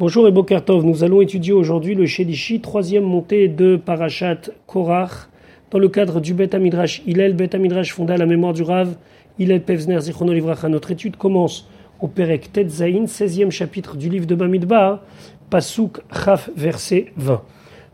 Bonjour et Bokertov, nous allons étudier aujourd'hui le Shedishi, troisième montée de Parashat Korach, dans le cadre du Bet Amidrash Hillel. Bet Amidrash fondé à la mémoire du Rav Hillel Pevzner Zichrono Livracha. Notre étude commence au Perek Tetzaïn, 16e chapitre du livre de Bamidbar, Pasuk Chaf, verset 20.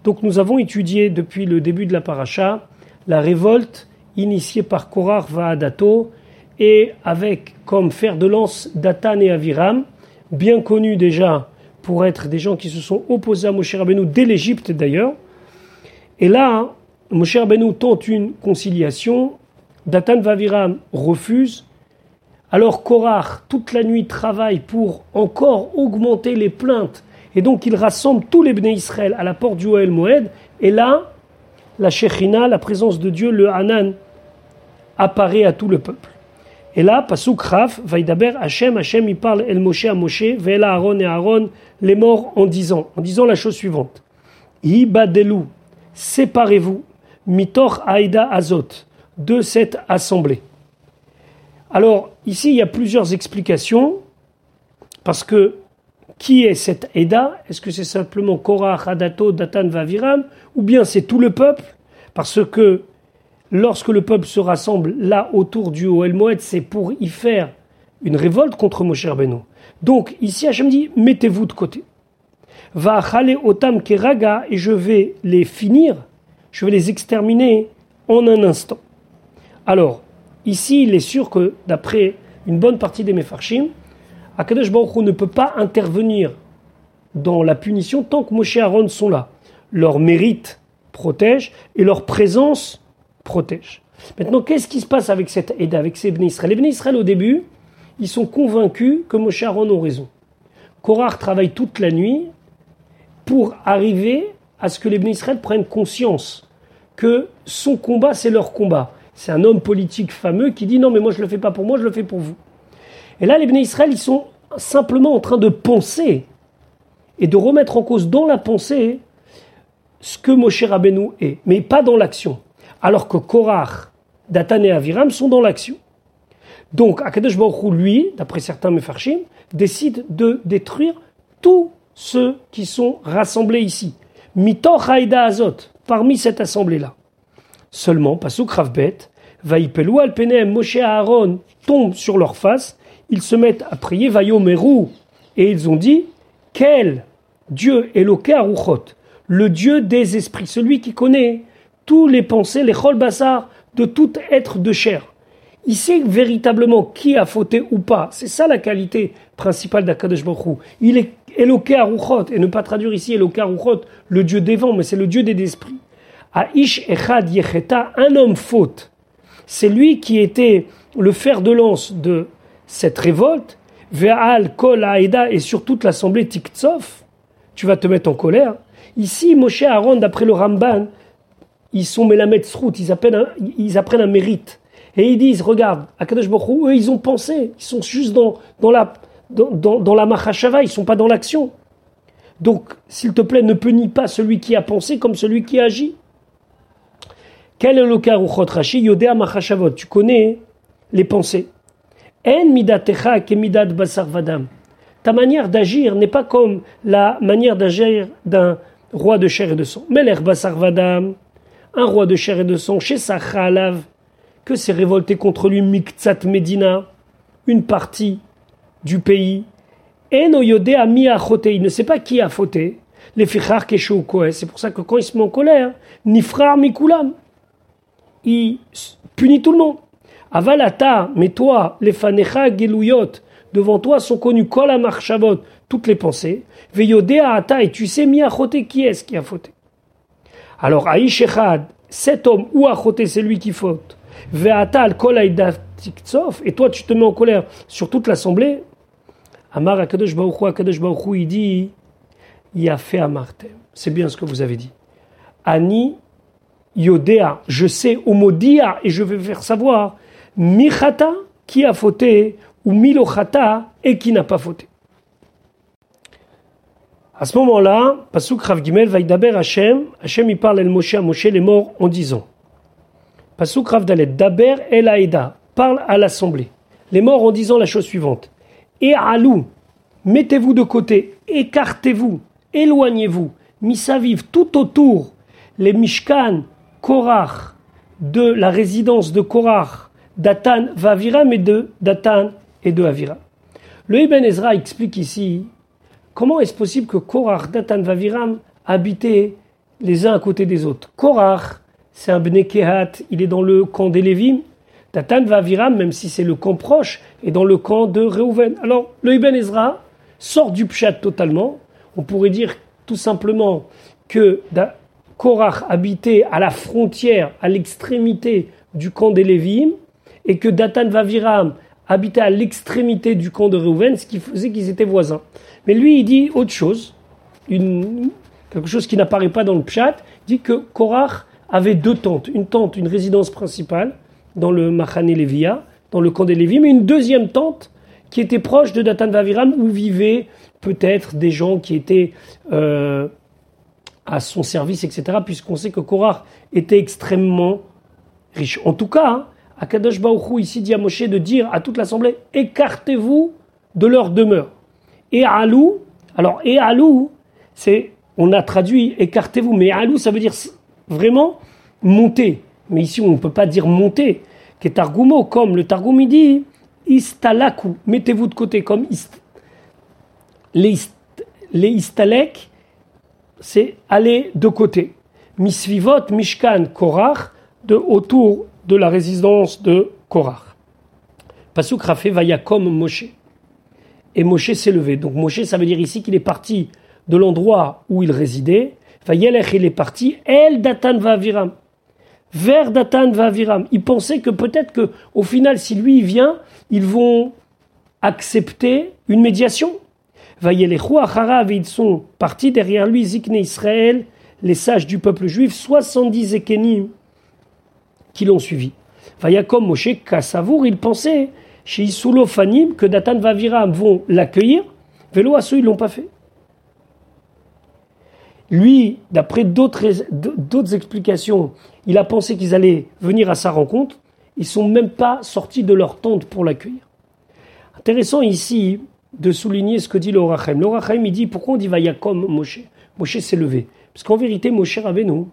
Donc nous avons étudié depuis le début de la Paracha la révolte initiée par Korach Vaadato et avec comme fer de lance Datan et Aviram, bien connus déjà pour être des gens qui se sont opposés à Moshe Rabbeinu dès l'Égypte d'ailleurs. Et là, Moshe Rabbeinu tente une conciliation, Datan Vaviram refuse. Alors Korach, toute la nuit, travaille pour encore augmenter les plaintes. Et donc il rassemble tous les Bnei Israël à la porte du Oel Moed. Et là, la Shechina, la présence de Dieu, le Hanan, apparaît à tout le peuple. Et là, Pasuk Raf, Vaidaber, Hachem, Hachem, il parle El Moshe à Moshe, Vela Aaron et Aaron, les morts en disant, en disant la chose suivante. Ibadelu, séparez-vous, Mitor Aïda Azot, de cette assemblée. Alors, ici, il y a plusieurs explications, parce que qui est cette Aïda Est-ce que c'est simplement Korah, Hadato, Datan, Vaviram, ou bien c'est tout le peuple? Parce que lorsque le peuple se rassemble là autour du Oel Moed, c'est pour y faire une révolte contre Moshe Rabbeinu. Donc ici Hachem dit mettez-vous de côté. Va chale otam keraga et je vais les finir, je vais les exterminer en un instant. Alors ici il est sûr que d'après une bonne partie des Mefarshim, Akadosh Baruch ne peut pas intervenir dans la punition tant que Moshe et Aaron sont là. Leur mérite protège et leur présence protège. Maintenant, qu'est-ce qui se passe avec cette aide, avec ces Bnei Israël? Les Bnei au début, ils sont convaincus que Moshe Aaron ont raison. Korach travaille toute la nuit pour arriver à ce que les Bnei Israël prennent conscience que son combat, c'est leur combat. C'est un homme politique fameux qui dit non, mais moi je le fais pas pour moi, je le fais pour vous. Et là, les Bnei ils sont simplement en train de penser et de remettre en cause dans la pensée ce que Moshe Rabbeinu est, mais pas dans l'action alors que Korach, Datan et Aviram sont dans l'action. Donc, Akadosh Baruch lui, d'après certains Mefarshim, décide de détruire tous ceux qui sont rassemblés ici. Mitor Haïda Azot, parmi cette assemblée-là. Seulement, Pasuk Ravbet, Vaipelu Alpenem, Moshe Aaron tombent sur leur face, ils se mettent à prier Vayomeru, et ils ont dit Quel Dieu Eloké Aruchot, le Dieu des esprits, celui qui connaît tous les pensées, les chol de tout être de chair. Il sait véritablement qui a fauté ou pas. C'est ça la qualité principale d'Akadosh Baruch Il est Eloké Aruchot, et ne pas traduire ici Eloké Aruchot, le Dieu des vents, mais c'est le Dieu des esprits. Aish Echad Yecheta, un homme faute. C'est lui qui était le fer de lance de cette révolte. Ve'al Kol Aïda et sur toute l'assemblée Tiktsov. Tu vas te mettre en colère. Ici, Moshe Aaron, d'après le Ramban, ils sont Melamed Srout, ils ils apprennent un mérite. Et ils disent, regarde, eux, ils ont pensé, ils sont juste dans, la, dans, dans, dans la Mahashava, ils sont pas dans l'action. Donc, s'il te plaît, ne punis pas celui qui a pensé comme celui qui agit. Quel est le cas Rashi Yodea tu connais les pensées. En midat basar. Ta manière d'agir n'est pas comme la manière d'agir d'un roi de chair et de sang. Meler basar vadam, un roi de chair et de sang, chez Sachalav, que s'est révolté contre lui Miktsat Medina, une partie du pays. Et Noyode a mis à il ne sait pas qui a fauté. Les fichar c'est pour ça que quand il se met en colère, Nifrar Mikulam, il punit tout le monde. Avalata, mais toi, les fanecha geluyot, devant toi sont connus kol toutes les pensées. Veyodea ata, et tu sais mi qui est-ce qui a fauté. Alors, Aïch Echad, cet homme ou Achoté, c'est lui qui faute. Ve'atal et toi tu te mets en colère sur toute l'assemblée. Amar Akadosh Baruch Akadosh Baruch il dit, fait Amartem. C'est bien ce que vous avez dit. Ani Yodea, je sais, Omodia, et je vais faire savoir, Michata, qui a fauté, ou Milochata, et qui n'a pas fauté. À ce moment-là, Pasuk Rav Gimel va Daber Hashem. Hashem il parle El Moshe à Moshe les morts en disant Pasuk Rav Dalet Daber El Parle à l'assemblée. Les morts en disant la chose suivante Et Alou, mettez-vous de côté, écartez-vous, éloignez-vous, misaviv, tout autour, les Mishkan, Korach, de la résidence de Korach, d'Atan Vaviram et de Datan et de Avira. Le Ibn Ezra explique ici comment est-ce possible que Korach, Datan, Vaviram habitaient les uns à côté des autres? Korach, c'est un Bnei il est dans le camp des Lévim. Datan, Vaviram, même si c'est le camp proche, est dans le camp de Reuven. Alors, le Ibn Ezra sort du Pshat totalement. On pourrait dire tout simplement que Korach habitait à la frontière, à l'extrémité du camp des Lévim, et que Datan Vaviram habitait à l'extrémité du camp de Reuven, ce qui faisait qu'ils étaient voisins. Mais lui, il dit autre chose, une, quelque chose qui n'apparaît pas dans le Pshat, dit que Korach avait deux tentes, une tente, une résidence principale dans le Machane Levia, dans le camp des Lévim, mais une deuxième tente qui était proche de Datan Vaviram, où vivaient peut-être des gens qui étaient euh, à son service, etc., puisqu'on sait que Korach était extrêmement riche. En tout cas, hein, Akadosh Baruchou ici dit à Moshe de dire à toute l'assemblée écartez-vous de leur demeure. Et alou, alors et alou, c'est on a traduit écartez-vous, mais alou ça veut dire vraiment monter. Mais ici on ne peut pas dire monter. Que targumo comme le targum dit istalaku, mettez-vous de côté comme les, les istalek, c'est aller de côté. Misvivot mishkan korach de autour de la résidence de Korach. Pasuk Rafé comme Moshe. Et Moshe s'est levé. Donc Moshe, ça veut dire ici qu'il est parti de l'endroit où il résidait. Vayelech, il est parti. El Datan Vaviram. Vers Datan Vaviram. Il pensait que peut-être que, au final, si lui vient, ils vont accepter une médiation. Vayelechu Acharav, ils sont partis derrière lui, Zikne Israël, les sages du peuple juif, 70 Ekenim qui l'ont suivi. comme Moshe Kassavour, il pensait chez Isulo Fanim que Datan Vaviram vont l'accueillir. Vélo ils ne l'ont pas fait. Lui, d'après d'autres explications, il a pensé qu'ils allaient venir à sa rencontre. Ils sont même pas sortis de leur tente pour l'accueillir. Intéressant ici de souligner ce que dit l'Orachem. L'Orachem, il dit pourquoi on dit comme Moshe? Moshe s'est levé. Parce qu'en vérité, Moshe nous,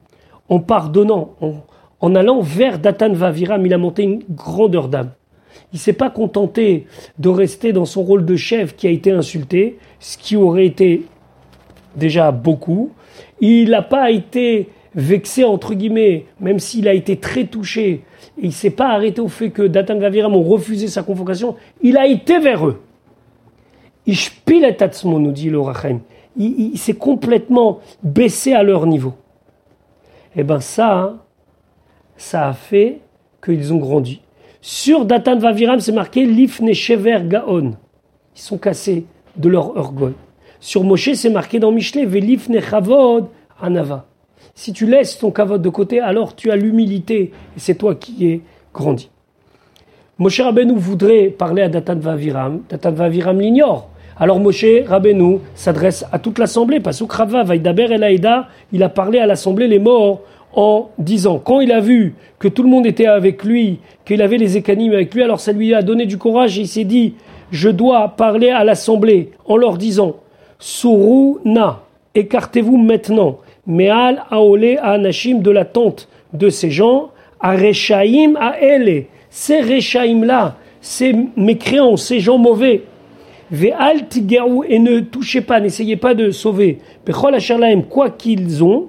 en pardonnant, en, en allant vers Datan Vaviram, il a monté une grandeur d'âme. Il s'est pas contenté de rester dans son rôle de chef qui a été insulté, ce qui aurait été déjà beaucoup. Il n'a pas été vexé, entre guillemets, même s'il a été très touché. Et il s'est pas arrêté au fait que Datan Vaviram ont refusé sa convocation. Il a été vers eux. Nous dit. Il, il s'est complètement baissé à leur niveau. Eh ben ça, hein, ça a fait qu'ils ont grandi. Sur Datan Vaviram, c'est marqué Lifne Shever Gaon. Ils sont cassés de leur orgueil. Sur Moshe, c'est marqué dans Michelet Velifne Chavod Anava. Si tu laisses ton kavod de côté, alors tu as l'humilité et c'est toi qui es grandi. Moshe Rabbeinu voudrait parler à Datan Vaviram. Datan Vaviram l'ignore. Alors Moshe Rabbeinu s'adresse à toute l'assemblée. Que Rava Vaidaber El il a parlé à l'assemblée les morts en disant, quand il a vu que tout le monde était avec lui, qu'il avait les écanimes avec lui, alors ça lui a donné du courage et il s'est dit, je dois parler à l'assemblée en leur disant, na, écartez-vous maintenant, Meal Aole Anashim de la tente de ces gens, à Rechaim à Elle, ces Rechaim là, ces mécréants, ces gens mauvais, Ve'al et ne touchez pas, n'essayez pas de sauver, quoi qu'ils ont,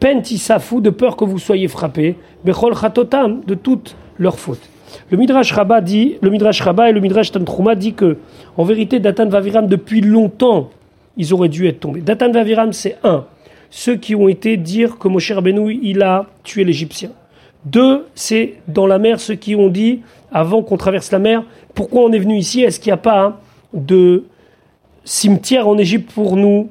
pentisafou, de peur que vous soyez frappés, bechol chatotam, de toutes leurs fautes. Le Midrash Rabba dit, le Midrash Rabba et le Midrash Tantruma dit que, en vérité, Datan Vaviram, depuis longtemps, ils auraient dû être tombés. Datan Vaviram, c'est un, ceux qui ont été dire que Moshe Rabbeinu, il a tué l'Égyptien. Deux, c'est dans la mer ceux qui ont dit, avant qu'on traverse la mer, pourquoi on est venu ici? Est-ce qu'il n'y a pas de cimetière en Égypte pour nous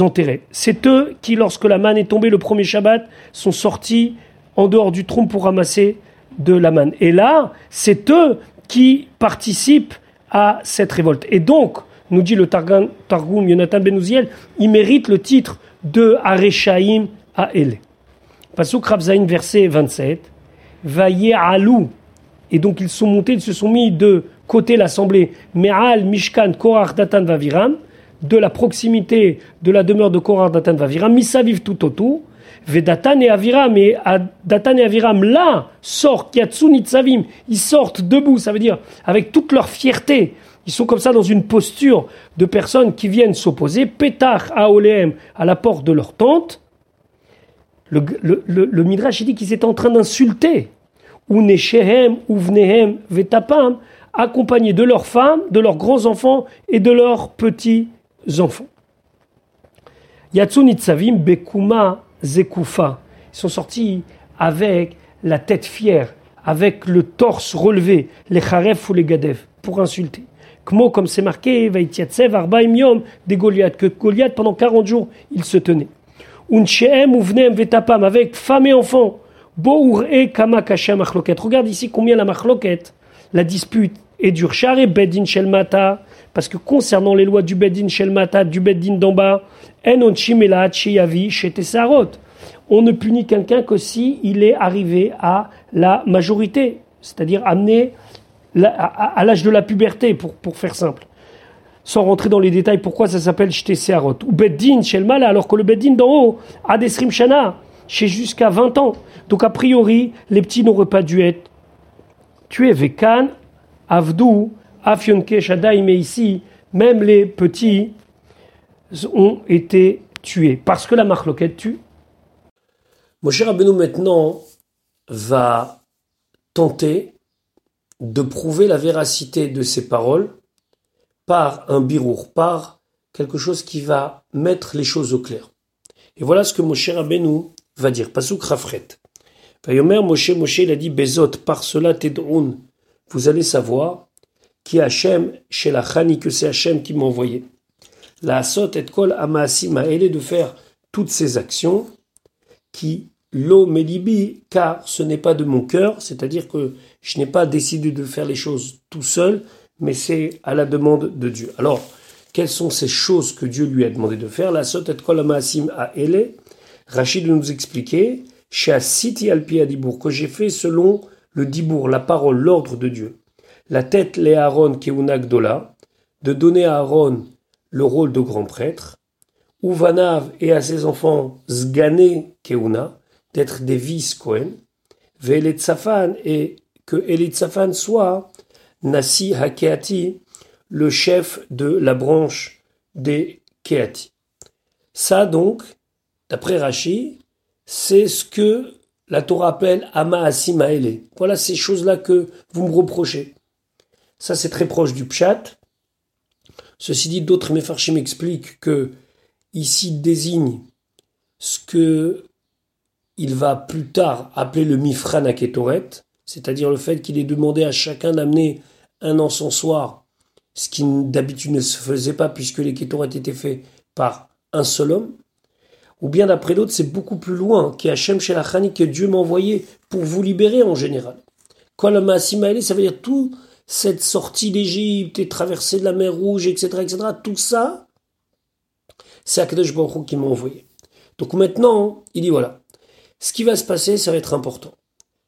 enterrés. C'est eux qui, lorsque la manne est tombée le premier Shabbat, sont sortis en dehors du trône pour ramasser de la manne. Et là, c'est eux qui participent à cette révolte. Et donc, nous dit le Targum, Targum Yonatan Benouziel, il mérite le titre de Areshaim à El. Pasuk Rabzaïn, verset 27. Vaye alou. Et donc, ils sont montés, ils se sont mis de côté l'assemblée. Me'al, Mishkan, Korach, Datan, Vaviram de la proximité de la demeure de Korah, Datan, Vaviram, Misaviv tout autour, Vedatan et Aviram, et Datan et Aviram, là, sortent, Yatsun Itzavim, ils sortent debout, ça veut dire avec toute leur fierté, ils sont comme ça dans une posture de personnes qui viennent s'opposer, Pétach à Oléem, à la porte de leur tente. Le, le, le, Midrash dit qu'ils étaient en train d'insulter. Ou Neshehem, ou Vnehem, Vetapam, accompagnés de leurs femmes, de leurs grands-enfants et de leurs petits-enfants. Yatsun Itzavim, Bekuma, Zekufa. Ils sont sortis avec la tête fière, avec le torse relevé, les Charef ou les Gadef, pour insulter comme c'est marqué, Vaitiatsev, Arbaim Yom, des Goliath, que Goliath, pendant 40 jours, il se tenait. Unsheem uvnem vetapam, avec femme et enfants. Bour e kama. Regarde ici combien la machloket, la dispute est dure. Share bedin shelmata, parce que concernant les lois du bedin shelmata, du bedin d'en bas. On ne punit quelqu'un que si il est arrivé à la majorité, c'est-à-dire amené à, l'âge de la puberté, pour, pour faire simple. Sans rentrer dans les détails, pourquoi ça s'appelle Shte Seharot. Ou Beddin, mal, alors que le Beddin d'en haut a des Shana, chez jusqu'à 20 ans. Donc a priori, les petits n'auraient pas dû être tués. Vekan, Avdou, Afyonke, Shadai, mais ici, même les petits ont été tués. Parce que la marloquette tue. Moshe Rabbeinu maintenant va tenter de prouver la véracité de ces paroles par un birour, par quelque chose qui va mettre les choses au clair. Et voilà ce que Moshe Rabbeinu va dire. Pasuk Rafret. Vayomer Moshe, Moshe, il a dit, Bezot, par cela tedroun, vous allez savoir, qui Hachem, chez la Chani, que c'est Hachem qui m'a envoyé. La Asot et Kol Amaasim m'a aidé de faire toutes ces actions qui L'eau melibi, car ce n'est pas de mon cœur, c'est-à-dire que je n'ai pas décidé de faire les choses tout seul, mais c'est à la demande de Dieu. Alors, quelles sont ces choses que Dieu lui a demandé de faire? La sotet kolamasim a ele. Rachid nous expliquer, chez Siti alpi dibour, que j'ai fait selon le dibour, la parole, l'ordre de Dieu. La tête les Aaron keunak dola, de donner à Aaron le rôle de grand prêtre, Uvanav et à ses enfants Zgane keuna, d'être des vice Cohen, Safan et que Elitzafan soit Nasi Hakeati, le chef de la branche des Keati. Ça donc, d'après Rashi, c'est ce que la Torah appelle Amaasi Maele. Voilà ces choses-là que vous me reprochez. Ça c'est très proche du Pshat. Ceci dit, d'autres Mefarshim expliquent que ici désigne ce que il va plus tard appeler le Mifran Aketoret, c'est-à-dire le fait qu'il ait demandé à chacun d'amener un encensoir, ce qui d'habitude ne se faisait pas puisque les Ketoret étaient faits par un seul homme. Ou bien d'après d'autres, c'est beaucoup plus loin, qui Hachem Shelachani, que Dieu m'a envoyé pour vous libérer en général. Kol ça veut dire toute cette sortie d'Égypte et traversée de la mer Rouge, etc., etc., tout ça, c'est Akadosh Baruch qui m'a envoyé. Donc maintenant, il dit voilà, ce qui va se passer, ça va être important.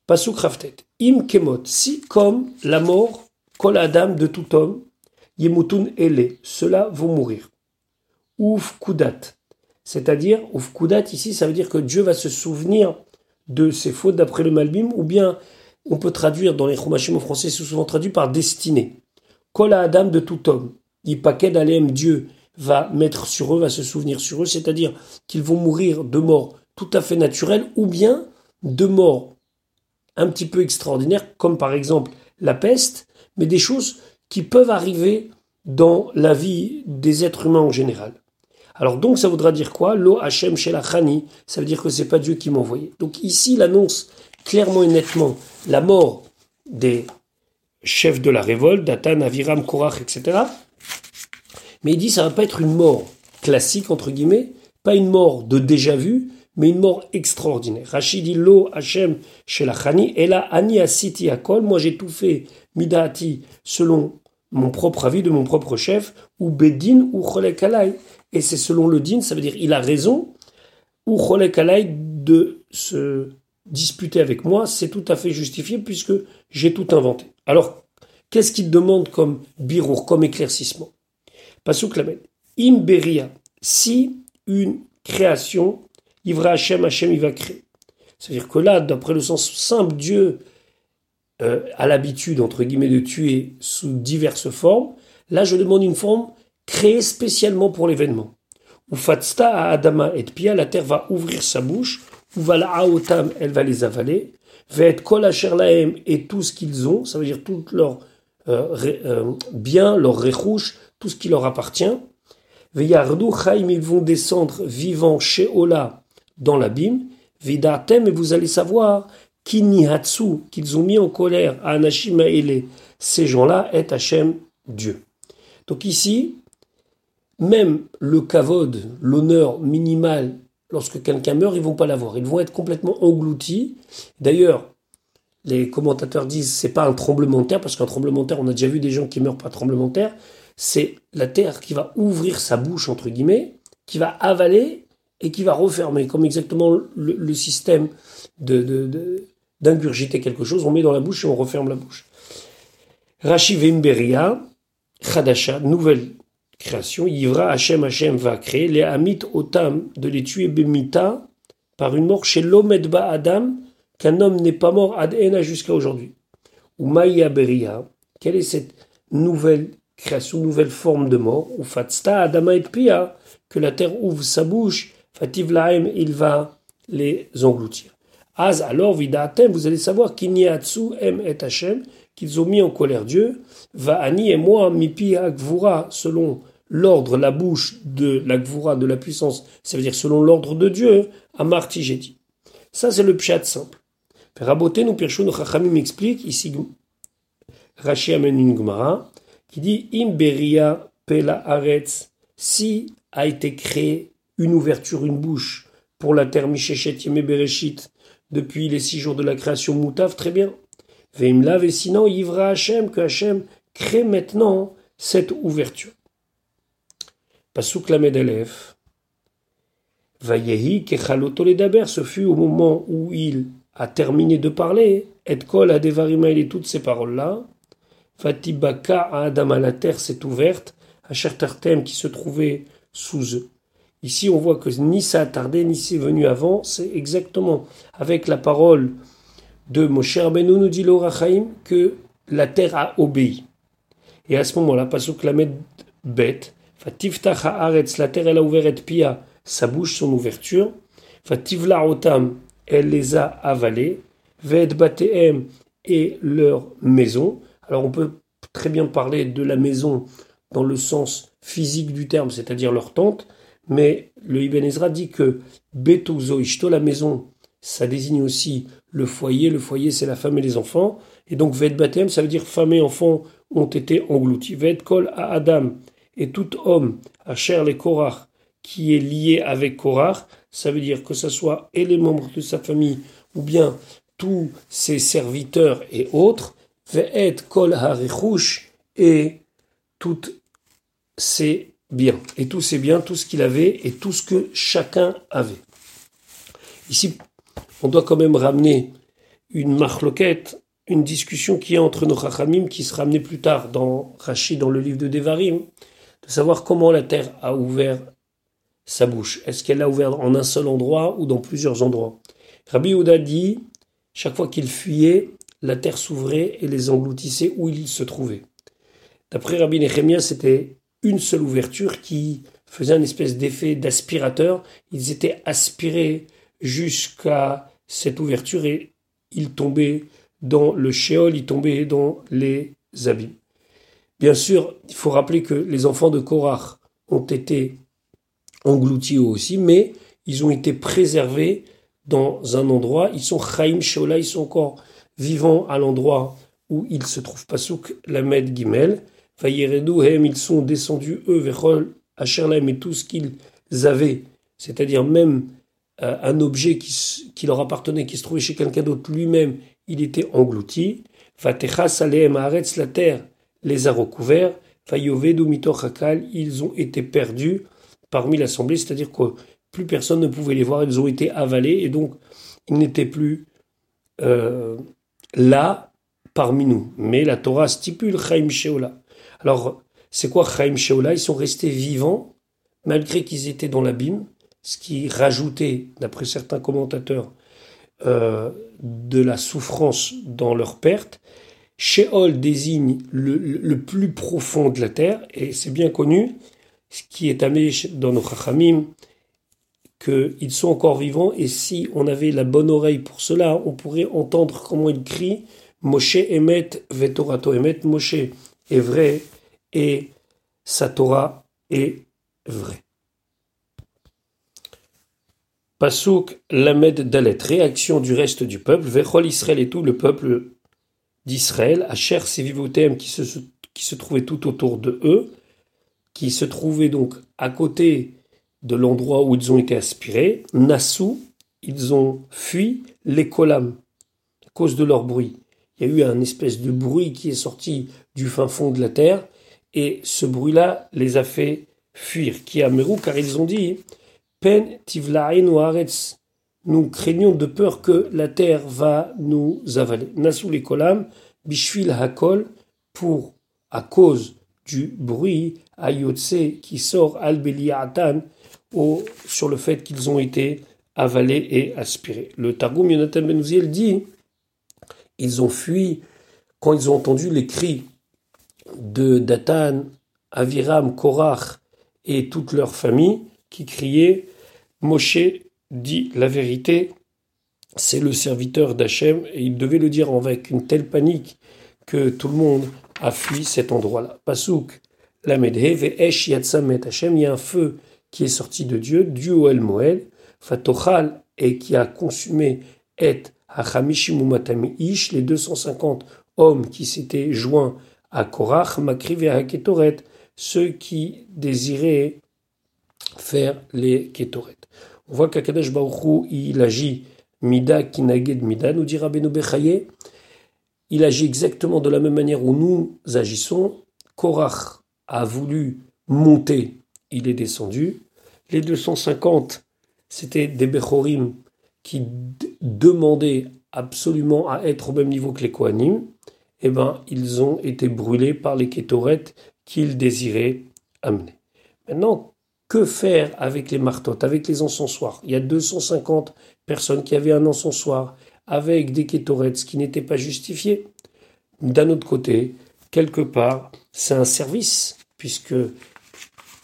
Pasuk Raftet. Im kemot, si comme la mort, kol adam de tout homme, yemutun ele, cela vont mourir. Ouf kudat. C'est-à-dire, ouf kudat, ici, ça veut dire que Dieu va se souvenir de ses fautes d'après le Malbim, ou bien on peut traduire dans les Chumashim au français, c'est souvent traduit par destinée. Kol adam de tout homme. Ipaked alem, Dieu va mettre sur eux, va se souvenir sur eux, c'est-à-dire qu'ils vont mourir de mort tout à fait naturel ou bien de morts un petit peu extraordinaires, comme par exemple la peste, mais des choses qui peuvent arriver dans la vie des êtres humains en général. Alors donc ça voudra dire quoi? Lo Hachem Shelachani, ça veut dire que c'est pas Dieu qui m'a envoyé. Donc ici il annonce clairement et nettement la mort des chefs de la révolte, Datan, Aviram, Korach, etc. Mais il dit ça va pas être une mort classique entre guillemets, pas une mort de déjà vu, mais une mort extraordinaire. Rachid dit Lo Hashem Shelachani, et là Ani Asiti Akol, moi j'ai tout fait, Midati, selon mon propre avis de mon propre chef, ou Bedin ou Cholekalai. Et c'est selon le din, ça veut dire il a raison, ou Cholekalai de se disputer avec moi, c'est tout à fait justifié puisque j'ai tout inventé. Alors, qu'est-ce qu'il demande comme birour, comme éclaircissement? Pasuk Lamed. Imberia, si une création, Ivra Hashem, Hashem, il va créer. C'est-à-dire que là, d'après le sens simple, Dieu euh, a l'habitude, entre guillemets, de tuer sous diverses formes. Là, je demande une forme créée spécialement pour l'événement. Ou Fatsta à Adama et Pia, la terre va ouvrir sa bouche. Aotam, elle va les avaler. Va être Kol Lahem et tout ce qu'ils ont, ça veut dire tout leur euh, euh, bien, leur réchouche, tout ce qui leur appartient. Veyardu Chaim, ils vont descendre vivants chez Ola dans l'abîme. Vidatem, et vous allez savoir, Kinihatsu, qu'ils ont mis en colère à Anashim Ele, ces gens-là, est Hachem, Dieu. Donc ici, même le kavod, l'honneur minimal, lorsque quelqu'un meurt, ils vont pas l'avoir. Ils vont être complètement engloutis. D'ailleurs, les commentateurs disent c'est pas un tremblement de terre parce qu'un tremblement de terre, on a déjà vu des gens qui meurent pas tremblement de terre. C'est la terre qui va ouvrir sa bouche entre guillemets, qui va avaler et qui va refermer, comme exactement le, système de, d'ingurgiter quelque chose. On met dans la bouche et on referme la bouche. Rashi Vemberia, Khadasha, nouvelle création. Yivra Hachem Hachem va créer les Amit Otam de les tuer Bemita par une mort chez l'Omedba Adam qu'un homme n'est pas mort ad ena jusqu'à aujourd'hui. Ou Maya Beria, quelle est cette nouvelle création, nouvelle forme de mort? Ou Fatsta Adama et Pia, que la terre ouvre sa bouche, Fativ Lahem, il va les engloutir. Az alors vidatem, vous allez savoir qu'il a em et Hachem, qu'ils ont mis en colère Dieu, va ani et moi mipi agvura, selon l'ordre, la bouche de l'agvura, de la puissance, ça veut dire selon l'ordre de Dieu, amarti j'ai dit. Ça c'est le pshat simple. Raboté, nous Pirchou, Chachamim explique, ici, Rashi amène une Gemara, qui dit Imberia pela aretz, si a été créé une ouverture, une bouche pour la terre Mishechet Yeme Bereshit depuis les six jours de la création Moutav, très bien. Veimlav et sinon Yivra Hachem, que Hachem crée maintenant cette ouverture. Pasuk Lamed. Vayehi Kechalotoledaber, ce fut au moment où il a terminé de parler, et kol adevarima et toutes ces paroles-là, Fatibaka à Adam la terre s'est ouverte, à Chertartem qui se trouvait sous eux. Ici, on voit que ni ça a tardé, ni c'est venu avant, c'est exactement avec la parole de Moshe Rabbeinu, nous dit l'Orachaim, que la terre a obéi. Et à ce moment-là, Pasuk Lamed Bet, Fatiftach Haaretz, la terre elle a ouvert et pia, sa bouche, son ouverture, Fativla Otam, elle les a avalés, Ved Bateem et leur maison. Alors on peut très bien parler de la maison dans le sens physique du terme, c'est-à-dire leur tente, mais le Ibn Ezra dit que Betuzo Ishto, la maison, ça désigne aussi le foyer, le foyer c'est la femme et les enfants, et donc Ved Batem, ça veut dire femme et enfants ont été engloutis. Ved Kol à Adam, et tout homme, à Cher les Korach, qui est lié avec Korach, ça veut dire que ce soit et les membres de sa famille ou bien tous ses serviteurs et autres, ve'et kol harichush et toutes ses biens. Et tous ses biens, tout ce qu'il avait et tout ce que chacun avait. Ici, on doit quand même ramener une marloquette, une discussion qui est entre nos rachamim, qui sera amenée plus tard dans Rachid, dans le livre de Devarim, de savoir comment la terre a ouvert sa bouche Est-ce qu'elle l'a ouvert en un seul endroit ou dans plusieurs endroits? Rabbi Ouda dit, chaque fois qu'il fuyait, la terre s'ouvrait et les engloutissait où ils se trouvaient. D'après Rabbi Nehemia, c'était une seule ouverture qui faisait un espèce d'effet d'aspirateur. Ils étaient aspirés jusqu'à cette ouverture et ils tombaient dans le shéol, ils tombaient dans les abîmes. Bien sûr, il faut rappeler que les enfants de Korach ont été engloutis aussi, mais ils ont été préservés dans un endroit. Ils sont Chaim Sheola, ils sont encore vivants à l'endroit où ils se trouvent. Pasuk Lamed Gimel. Vayeredu ils sont descendus, eux, Vechol, Asherlaim et tout ce qu'ils avaient, c'est-à-dire même euh, un objet qui, leur appartenait, qui se trouvait chez quelqu'un d'autre, lui-même, il était englouti. Vatechas Aleem Haaretz, la terre les a recouverts. Vayovedu Mitochakal, ils ont été perdus parmi l'assemblée, c'est-à-dire que plus personne ne pouvait les voir, ils ont été avalés et donc ils n'étaient plus euh, là parmi nous. Mais la Torah stipule Chaim Sheola. Alors, c'est quoi Chaim Sheola? Ils sont restés vivants malgré qu'ils étaient dans l'abîme, ce qui rajoutait, d'après certains commentateurs, euh, de la souffrance dans leur perte. Sheol désigne le, plus profond de la terre, et c'est bien connu, ce qui est amené dans nos chachamim, qu'ils sont encore vivants, et si on avait la bonne oreille pour cela, on pourrait entendre comment ils crient Moshe emet vetorato emet, Moshe est vrai, et sa Torah est vraie. Pasuk Lamed Dalet, réaction du reste du peuple, Vechol Israël et tout le peuple d'Israël, Asher Sevivotem qui se, qui se trouvait tout autour de eux, qui se trouvait donc à côté de l'endroit où ils ont été aspirés, Nassou, ils ont fui les Kolam, à cause de leur bruit. Il y a eu un espèce de bruit qui est sorti du fin fond de la terre, et ce bruit-là les a fait fuir, qui Merou, car ils ont dit Pen Nous craignons de peur que la terre va nous avaler. Nasul Kolam, Bishvil Hakol, pour, à cause du bruit, Ayotse, qui sort al au, sur le fait qu'ils ont été avalés et aspirés. Le Targum Yonatan Benouziel dit ils ont fui quand ils ont entendu les cris de Datan, Aviram, Korach et toute leur famille qui criait Moshe dit la vérité, c'est le serviteur d'Hachem, et il devait le dire avec une telle panique que tout le monde a fui cet endroit-là. Pasuk, la Esh Yatsamet Hachem, il y a un feu qui est sorti de Dieu, Dieu El Moel, Fatochal, et qui a consumé Et Hachamishimumatami Ish, les 250 hommes qui s'étaient joints à Korach, Makriv et Haketoret, ceux qui désiraient faire les Ketoret. On voit qu'Akadosh Baruchou, il agit Mida Kinaged Mida, nous dira Beno Bechaye. Il agit exactement de la même manière où nous agissons. Korach a voulu monter, il est descendu. Les 250, c'était des Bechorim qui demandaient absolument à être au même niveau que les Kohanim. Eh bien, ils ont été brûlés par les Ketoret qu'ils désiraient amener. Maintenant, que faire avec les martotes, avec les encensoirs? Il y a 250 personnes qui avaient un encensoir avec des kétorets qui n'étaient pas justifiés. D'un autre côté, quelque part, c'est un service, puisque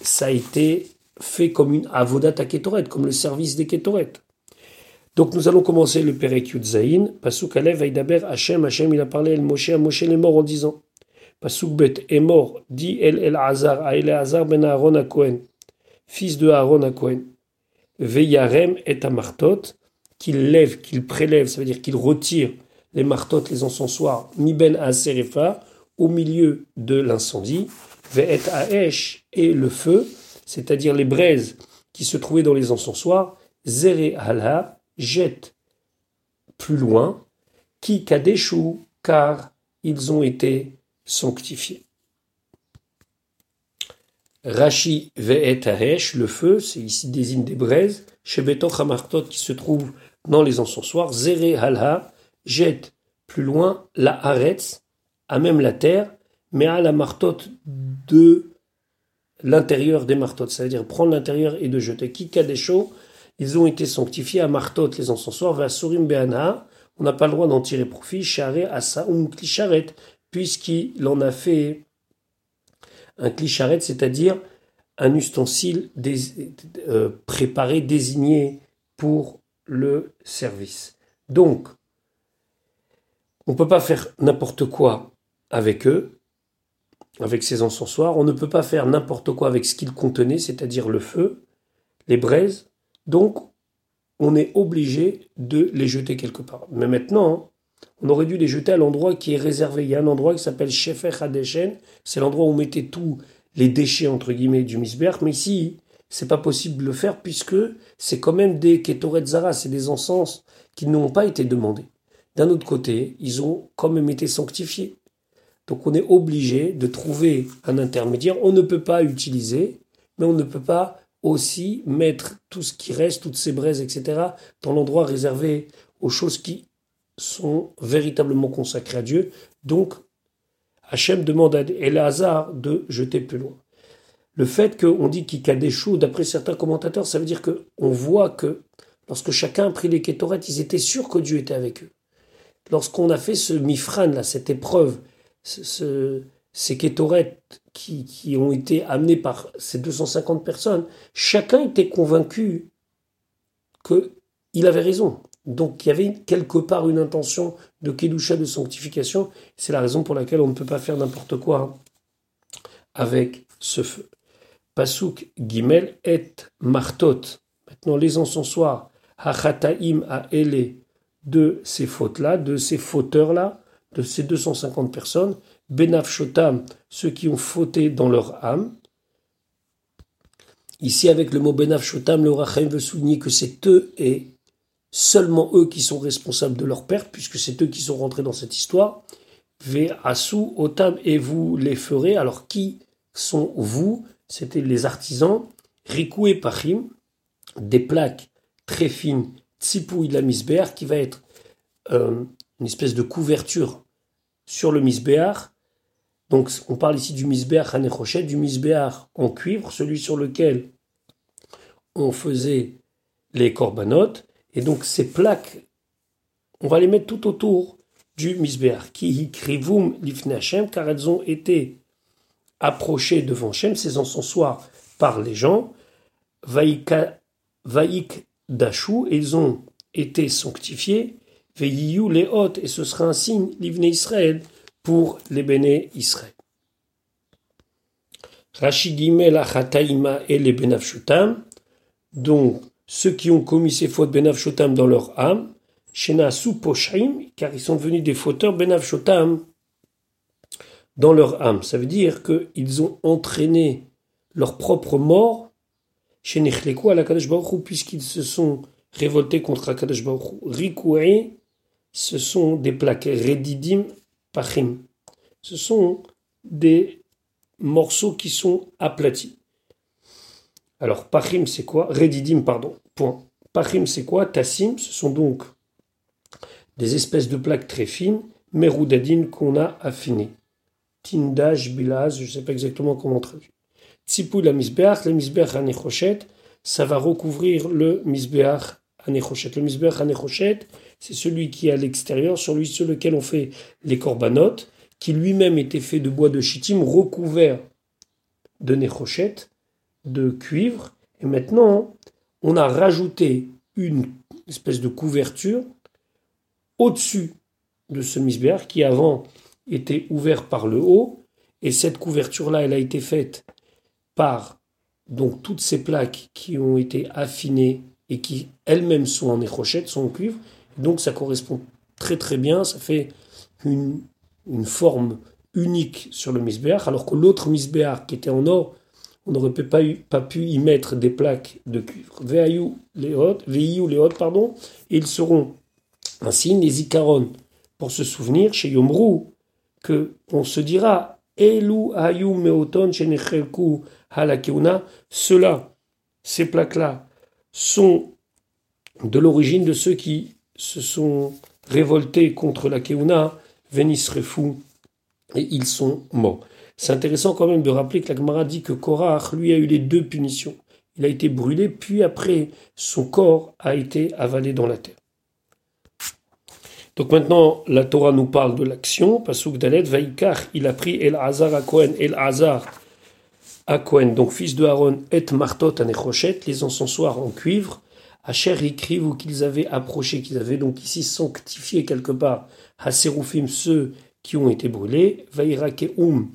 ça a été fait comme une avodat à kétoret, comme le service des kétorets. Donc nous allons commencer le Perek Yudzaïn. Pasuk Alev Vaidaber Hachem, Hachem il a parlé El Moshe, à Moshe est mort en disant Pasuk Bet est mort, dit El El Hazar, à El Hazar ben Aaron à Cohen fils de Aaron à Cohen. Veyarem est à martot, qu'il lève, qu'il prélève, ça veut dire qu'il retire les martotes, les encensoirs, miben à Serefa, au milieu de l'incendie. Ve'et Aesh et le feu, c'est-à-dire les braises qui se trouvaient dans les encensoirs, Zere Hala, jette plus loin, qui Kadeshu, car ils ont été sanctifiés. Rashi ve'et le feu, c'est ici désigne des braises. Shebeto Hamartot qui se trouve dans les encensoirs. Zere halha jette plus loin la haretz, à même la terre, mais à la martot de l'intérieur des martotes, c'est-à-dire prendre l'intérieur et de jeter. Kika des ils ont été sanctifiés à martot les encensoirs, va surim be'ana, on n'a pas le droit d'en tirer profit, asa um puisqu'il en a fait un clicharet, c'est-à-dire un ustensile euh, préparé, désigné pour le service. Donc, on ne peut pas faire n'importe quoi avec eux, avec ces encensoirs. On ne peut pas faire n'importe quoi avec ce qu'ils contenaient, c'est-à-dire le feu, les braises. Donc, on est obligé de les jeter quelque part. Mais maintenant, on aurait dû les jeter à l'endroit qui est réservé. Il y a un endroit qui s'appelle Shefer Hadeshen, c'est l'endroit où on mettait tous les déchets entre guillemets du misberg, mais ici, c'est pas possible de le faire puisque c'est quand même des Ketoret Zara, c'est des encens qui n'ont pas été demandés. D'un autre côté, ils ont quand même été sanctifiés. Donc on est obligé de trouver un intermédiaire. On ne peut pas utiliser, mais on ne peut pas aussi mettre tout ce qui reste, toutes ces braises, etc., dans l'endroit réservé aux choses qui sont véritablement consacrés à Dieu. Donc, Hachem demande à Elazar de jeter plus loin. le fait qu'on dit choux, d'après certains commentateurs, ça veut dire qu'on voit que lorsque chacun a pris les Kétoret, ils étaient sûrs que Dieu était avec eux. Lorsqu'on a fait ce mifran, là, cette épreuve, ces Kétoret qui, qui ont été amenés par ces 250 personnes, chacun était convaincu qu'il avait raison. Donc il y avait quelque part une intention de Kedusha, de sanctification. C'est la raison pour laquelle on ne peut pas faire n'importe quoi avec ce feu. Pasuk Gimel et Martot. Maintenant, les encensoirs, Hachataim a Ele de ces fautes-là, de ces fauteurs-là, de ces 250 personnes, Benaf Shotam, ceux qui ont fauté dans leur âme. Ici, avec le mot Benaf Shotam, le Rachem veut souligner que c'est eux et seulement eux qui sont responsables de leur perte, puisque c'est eux qui sont rentrés dans cette histoire. Ve Asu Otam, et vous les ferez. Alors, qui sont vous? C'était les artisans, Rikou et Pachim, des plaques très fines, Tsipouï de la misbéar, qui va être euh, une espèce de couverture sur le misbéar. Donc on parle ici du misbéar du misbéar en cuivre, celui sur lequel on faisait les corbanotes. Et donc ces plaques, on va les mettre tout autour du misbéar, qui lifne car elles ont été approchés devant Shem, ces encensoirs par les gens, Vaïk Dachou, et ils ont été sanctifiés, Veillou les hôtes, et ce sera un signe, l'Ivne Israël, pour les béné Israël. Rachigimel Achataïma et les donc ceux qui ont commis ces fautes Benavshutam dans leur âme, Shena Poshim, car ils sont devenus des fauteurs Benavshutam dans leur âme. Ça veut dire qu'ils ont entraîné leur propre mort chez à la Kadosh puisqu'ils se sont révoltés contre Akadosh Baruch Rikoué, ce sont des plaques. Redidim, Pachim. Ce sont des morceaux qui sont aplatis. Alors, Pachim, c'est quoi? Redidim, pardon. Point. Pachim, c'est quoi? Tassim, ce sont donc des espèces de plaques très fines, Meroudadin qu'on a affinées. Tindaj Bilaz, je ne sais pas exactement comment traduire. Tzipou la misbeach, le misbeach anechochet, ça va recouvrir le misbeach anechochet. Le misbeach anechochet, c'est celui qui est à l'extérieur, sur lui sur lequel on fait les corbanotes, qui lui-même était fait de bois de chitim recouvert de nechochet, de cuivre. Et maintenant, on a rajouté une espèce de couverture au-dessus de ce misbeach qui avant était ouvert par le haut, et cette couverture-là, elle a été faite par donc toutes ces plaques qui ont été affinées et qui elles-mêmes sont en érochette, sont en cuivre. Donc ça correspond très très bien, ça fait une, une forme unique sur le misbéar, alors que l'autre misbéar qui était en or, on n'aurait pas, pu y mettre des plaques de cuivre. Veiou les pardon, et ils seront ainsi les icarones pour se souvenir chez Yomrou, que on se dira Elu ayu meoton shenechelku halakeuna, ceux-là, ces plaques-là, sont de l'origine de ceux qui se sont révoltés contre la Keuna, fou et ils sont morts. C'est intéressant quand même de rappeler que la dit que Korach, lui, a eu les deux punitions. Il a été brûlé, puis après, son corps a été avalé dans la terre. Donc maintenant, la Torah nous parle de l'action. Pasuk Dalet, Vaikar, il a pris El Hazar à El Hazar à donc fils de Aaron, et Martot à Nechochet, les encensoirs en cuivre, Asher écrivent ou qu'ils avaient approché, qu'ils avaient donc ici sanctifié quelque part, Haserufim, ceux qui ont été brûlés, Vairakeum,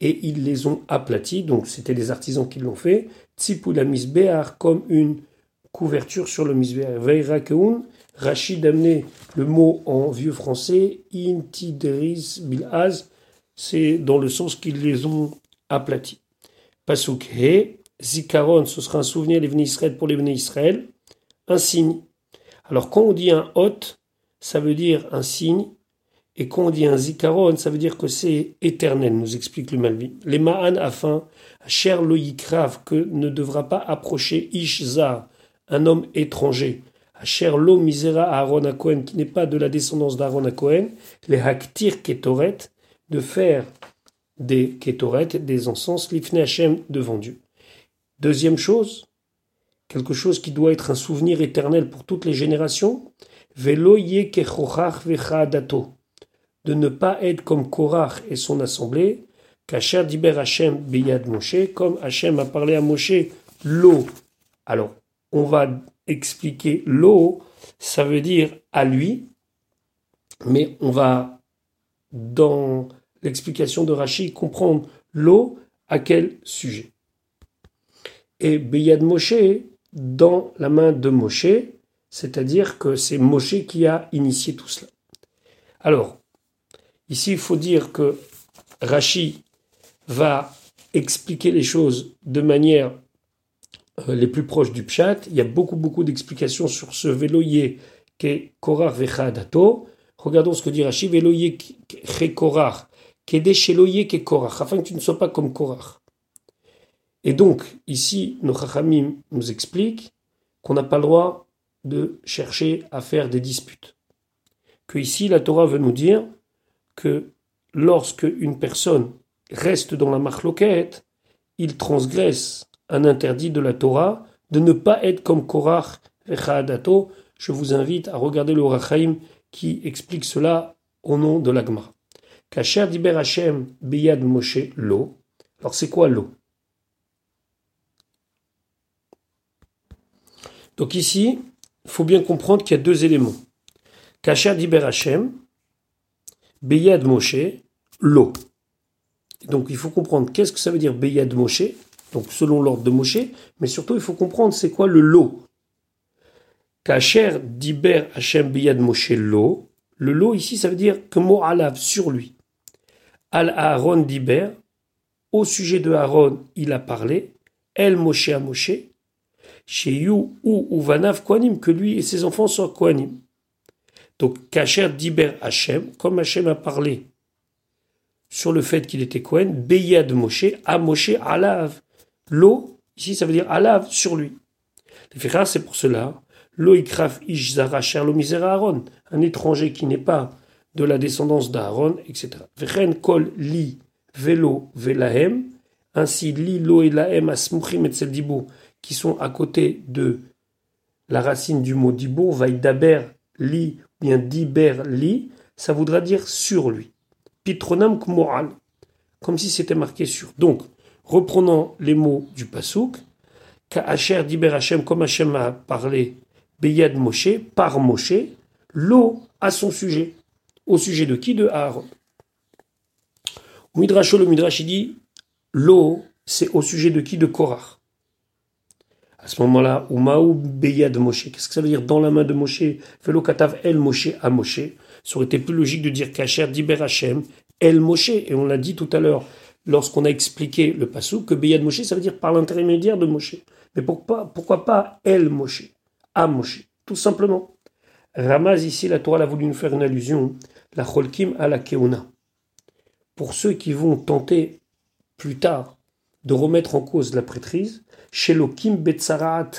et ils les ont aplatis, donc c'était les artisans qui l'ont fait, Tzipula comme une couverture sur le Misbear, Vairakeum, Rachid amené le mot en vieux français, intidris bilaz, c'est dans le sens qu'ils les ont aplatis. Pasuk he, zikaron, ce sera un souvenir les Israël pour les Véné Israël, un signe. Alors quand on dit un hôte, ça veut dire un signe, et quand on dit un zikaron, ça veut dire que c'est éternel, nous explique le Malvi. Les ma'an afin, cher lo que ne devra pas approcher Ishzar, un homme étranger, Cher lo misera Aaron à Cohen, qui n'est pas de la descendance d'Aaron à Cohen, les haktir ketoret, de faire des Ketoret, des encens, l'Ifne Hashem devant Dieu. Deuxième chose, quelque chose qui doit être un souvenir éternel pour toutes les générations, Velo de ne pas être comme Korach et son assemblée, Kacher Diber Hashem Beyad Moshe, comme Hashem a parlé à Moshe, l'eau. Alors, on va expliquer l'eau, ça veut dire à lui, mais on va, dans l'explication de Rashi, comprendre l'eau à quel sujet. Et Beyad Moshe, dans la main de Moshe, c'est-à-dire que c'est Moshe qui a initié tout cela. Alors, ici, il faut dire que Rashi va expliquer les choses de manière euh, les plus proches du Pshat. Il y a beaucoup, beaucoup d'explications sur ce véloyer qu'est Korar Vechadato. Regardons ce que dit Rashi, véloyer qu'est Korar, qu'est Sheloyer qu'est Korar, afin que tu ne sois pas comme Korar. Et donc, ici, nos Chachamim nous expliquent qu'on n'a pas le droit de chercher à faire des disputes. Que ici, la Torah veut nous dire que lorsque une personne reste dans la marloquette, il transgresse un interdit de la Torah de ne pas être comme Korach et Je vous invite à regarder le Rachaim qui explique cela au nom de l'Agma. Kacher diber Hashem biyad Moshe l'eau. Alors c'est quoi l'eau Donc ici, il faut bien comprendre qu'il y a deux éléments. Kacher diber Hashem biyad Moshe l'eau. Donc il faut comprendre qu'est-ce que ça veut dire Beyad Moshe, donc selon l'ordre de Moshe, mais surtout il faut comprendre c'est quoi le lot. Kacher Diber Hashem Beyad Moshe lo. Le lot ici ça veut dire que mot alav sur lui. Al Aaron Diber, au sujet de Aaron il a parlé. El Moshe à Moshe. Chez ou Uvanav Koanim, que lui et ses enfants soient Koanim. Donc Kacher Diber Hashem, comme Hashem a parlé sur le fait qu'il était Cohen, Beyad Moshe, à Moshe Alav. L'eau, ici ça veut dire Alav sur lui. C'est pour cela, l'eau ikraf ishzara lo misera Aaron, un étranger qui n'est pas de la descendance d'Aaron, etc. Vechen kol li velo velahem, ainsi li lo et asmuchim et dibou, qui sont à côté de la racine du mot dibou, daber li, bien diber li, ça voudra dire sur lui. Pitronam moral, comme si c'était marqué sur. Donc, reprenons les mots du Pasouk, Ka'acher diber Hashem, comme Hashem a parlé, Beyad Moshe, par Moshe, l'eau à son sujet. Au sujet de qui? De Aaron. Midrash, le Midrash, il dit, l'eau, c'est au sujet de qui? De Korach. À ce moment-là, Umaou Beyad Moshe. Qu'est-ce que ça veut dire dans la main de Moshe? Velo Katav El Moshe à Moshe. Ça aurait été plus logique de dire Kacher Diber El Moshe. Et on l'a dit tout à l'heure, lorsqu'on a expliqué le passou, que Beyad Moshe, ça veut dire par l'intermédiaire de Moshe. Mais pourquoi, pas El Moshe, à Moshe? Tout simplement. Ramaz, ici, la Torah a voulu nous faire une allusion, la Cholkim à la Keuna. Pour ceux qui vont tenter plus tard de remettre en cause la prêtrise, chez Lokim Betsarat,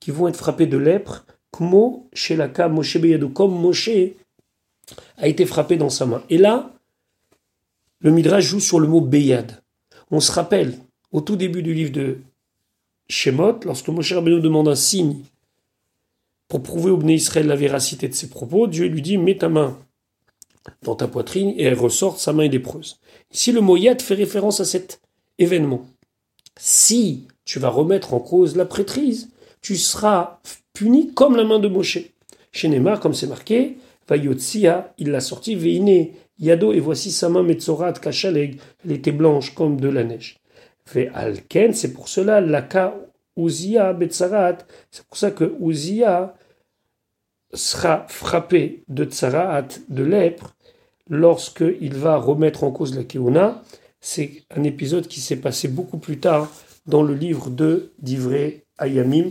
qui vont être frappés de lèpre, Kmo Shelaka Moshe Beyadou, comme Moshe a été frappé dans sa main. Et là, le Midrash joue sur le mot Beyad. On se rappelle, au tout début du livre de Shemot, lorsque Moshe Rabbeinu demande un signe pour prouver au Bnei Israël la véracité de ses propos, Dieu lui dit Mets ta main dans ta poitrine et elle ressort, sa main est lépreuse. Ici, le mot Yad fait référence à cet événement. Si tu vas remettre en cause la prêtrise, tu seras puni comme la main de Moshe. Chez Neymar, comme c'est marqué, Vayotsia, il l'a sorti, Veine, Yado, et voici sa main Metzorat Kachaleg, elle était blanche comme de la neige. Ve Alken, c'est pour cela, Laka Uzia Betzarat, c'est pour ça que Uzia sera frappé de Tsarat, de lèpre, lorsqu'il va remettre en cause la Keuna. C'est un épisode qui s'est passé beaucoup plus tard dans le livre de d'Ivré Ayamim,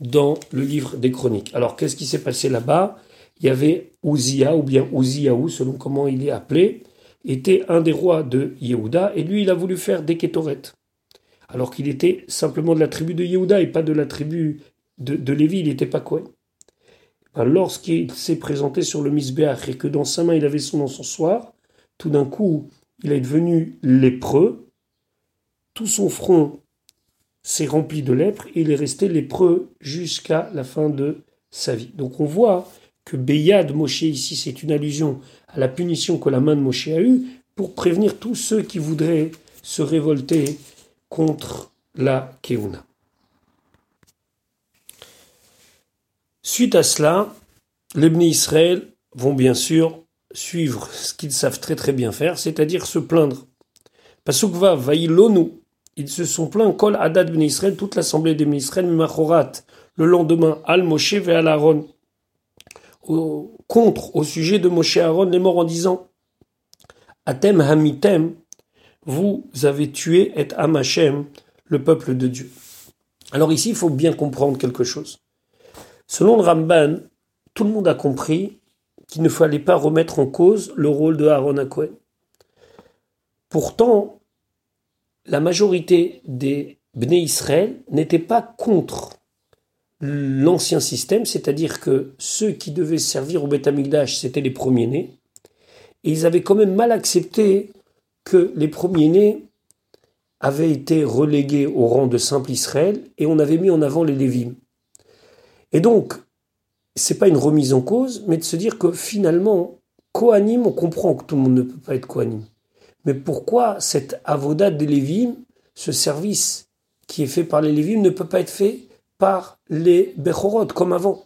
dans le livre des chroniques. Alors qu'est-ce qui s'est passé là-bas? Il y avait Ouzia, ou bien Ouziaou, selon comment il est appelé, était un des rois de Yehuda, et lui, il a voulu faire des kétorettes. Alors qu'il était simplement de la tribu de Yehuda et pas de la tribu de, Lévi, il n'était pas quoi. Ben, lorsqu'il s'est présenté sur le Misbéach et que dans sa main il avait son encensoir, tout d'un coup, il est devenu lépreux, tout son front s'est rempli de lèpre et il est resté lépreux jusqu'à la fin de sa vie. Donc on voit que Beyad Moshe ici, c'est une allusion à la punition que la main de Moshe a eue pour prévenir tous ceux qui voudraient se révolter contre la Keuna. Suite à cela, les Israël vont bien sûr suivre ce qu'ils savent très très bien faire, c'est-à-dire se plaindre. Pasukva vaïlonu, ils se sont plaints, Kol Adad Bnei Israël, toute l'assemblée des Israël, Machorat, le lendemain, Al Moshe ve Al Aaron, contre, au sujet de Moshe Aaron, les morts en disant Atem Hamitem, vous avez tué et Amachem, le peuple de Dieu. Alors ici, il faut bien comprendre quelque chose. Selon le Ramban, tout le monde a compris qu'il ne fallait pas remettre en cause le rôle de Aaron Cohen. Pourtant, la majorité des Bnei Israël n'étaient pas contre l'ancien système, c'est-à-dire que ceux qui devaient servir au Beth c'était les premiers-nés, et ils avaient quand même mal accepté que les premiers-nés avaient été relégués au rang de simple Israël et on avait mis en avant les Lévim. Et donc, c'est pas une remise en cause, mais de se dire que finalement, Kohanim, on comprend que tout le monde ne peut pas être Kohanim. Mais pourquoi cette avodat des Lévim, ce service qui est fait par les Lévim, ne peut pas être fait par les Bechorot comme avant?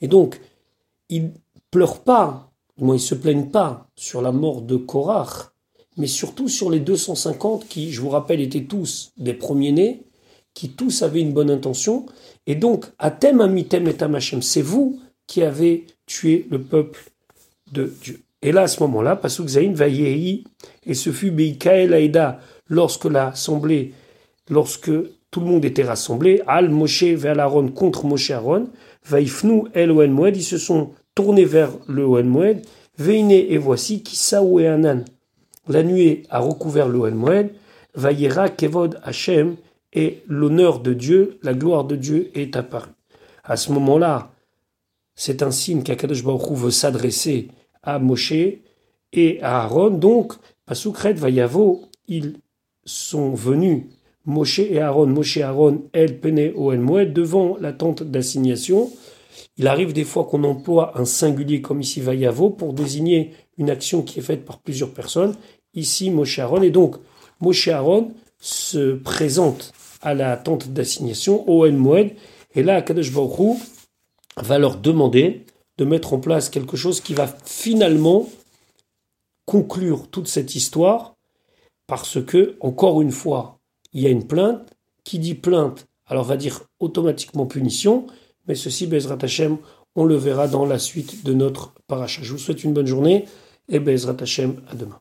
Et donc, ils pleurent pas, du moins ils se plaignent pas sur la mort de Korach, mais surtout sur les 250 qui, je vous rappelle, étaient tous des premiers-nés, qui tous avaient une bonne intention. Et donc, Atem Amitem et Amachem, c'est vous qui avez tué le peuple de Dieu. Et là, à ce moment-là, Pasuk Zain va et ce fut Beikael Aïda, lorsque l'assemblée, lorsque tout le monde était rassemblé, Al Moshe vers Aaron contre Moshe Aaron, El Oen Moed, ils se sont tournés vers le Oen Moed, Veine et voici, Kisaou et Anan. La nuée a recouvert le Oen Moed, Kevod Hashem, et l'honneur de Dieu, la gloire de Dieu est apparue. À ce moment-là, c'est un signe qu'Akadosh Baruch veut s'adresser à Moshe et à Aaron. Donc, Pasukret Vayavo, ils sont venus, Moshe et Aaron, Moshe et Aaron, El Pene Oel Moed, devant la tente d'assignation. Il arrive des fois qu'on emploie un singulier comme ici Vayavo pour désigner une action qui est faite par plusieurs personnes. Ici, Moshe Aaron. Et donc, Moshe Aaron se présente à la tente d'assignation, Oel Moed. Et là, Kadosh Baruch va leur demander de mettre en place quelque chose qui va finalement conclure toute cette histoire parce que, encore une fois, il y a une plainte. Qui dit plainte, alors va dire automatiquement punition. Mais ceci, Bezrat Hashem, on le verra dans la suite de notre paracha. Je vous souhaite une bonne journée et Bezrat Hashem, à demain.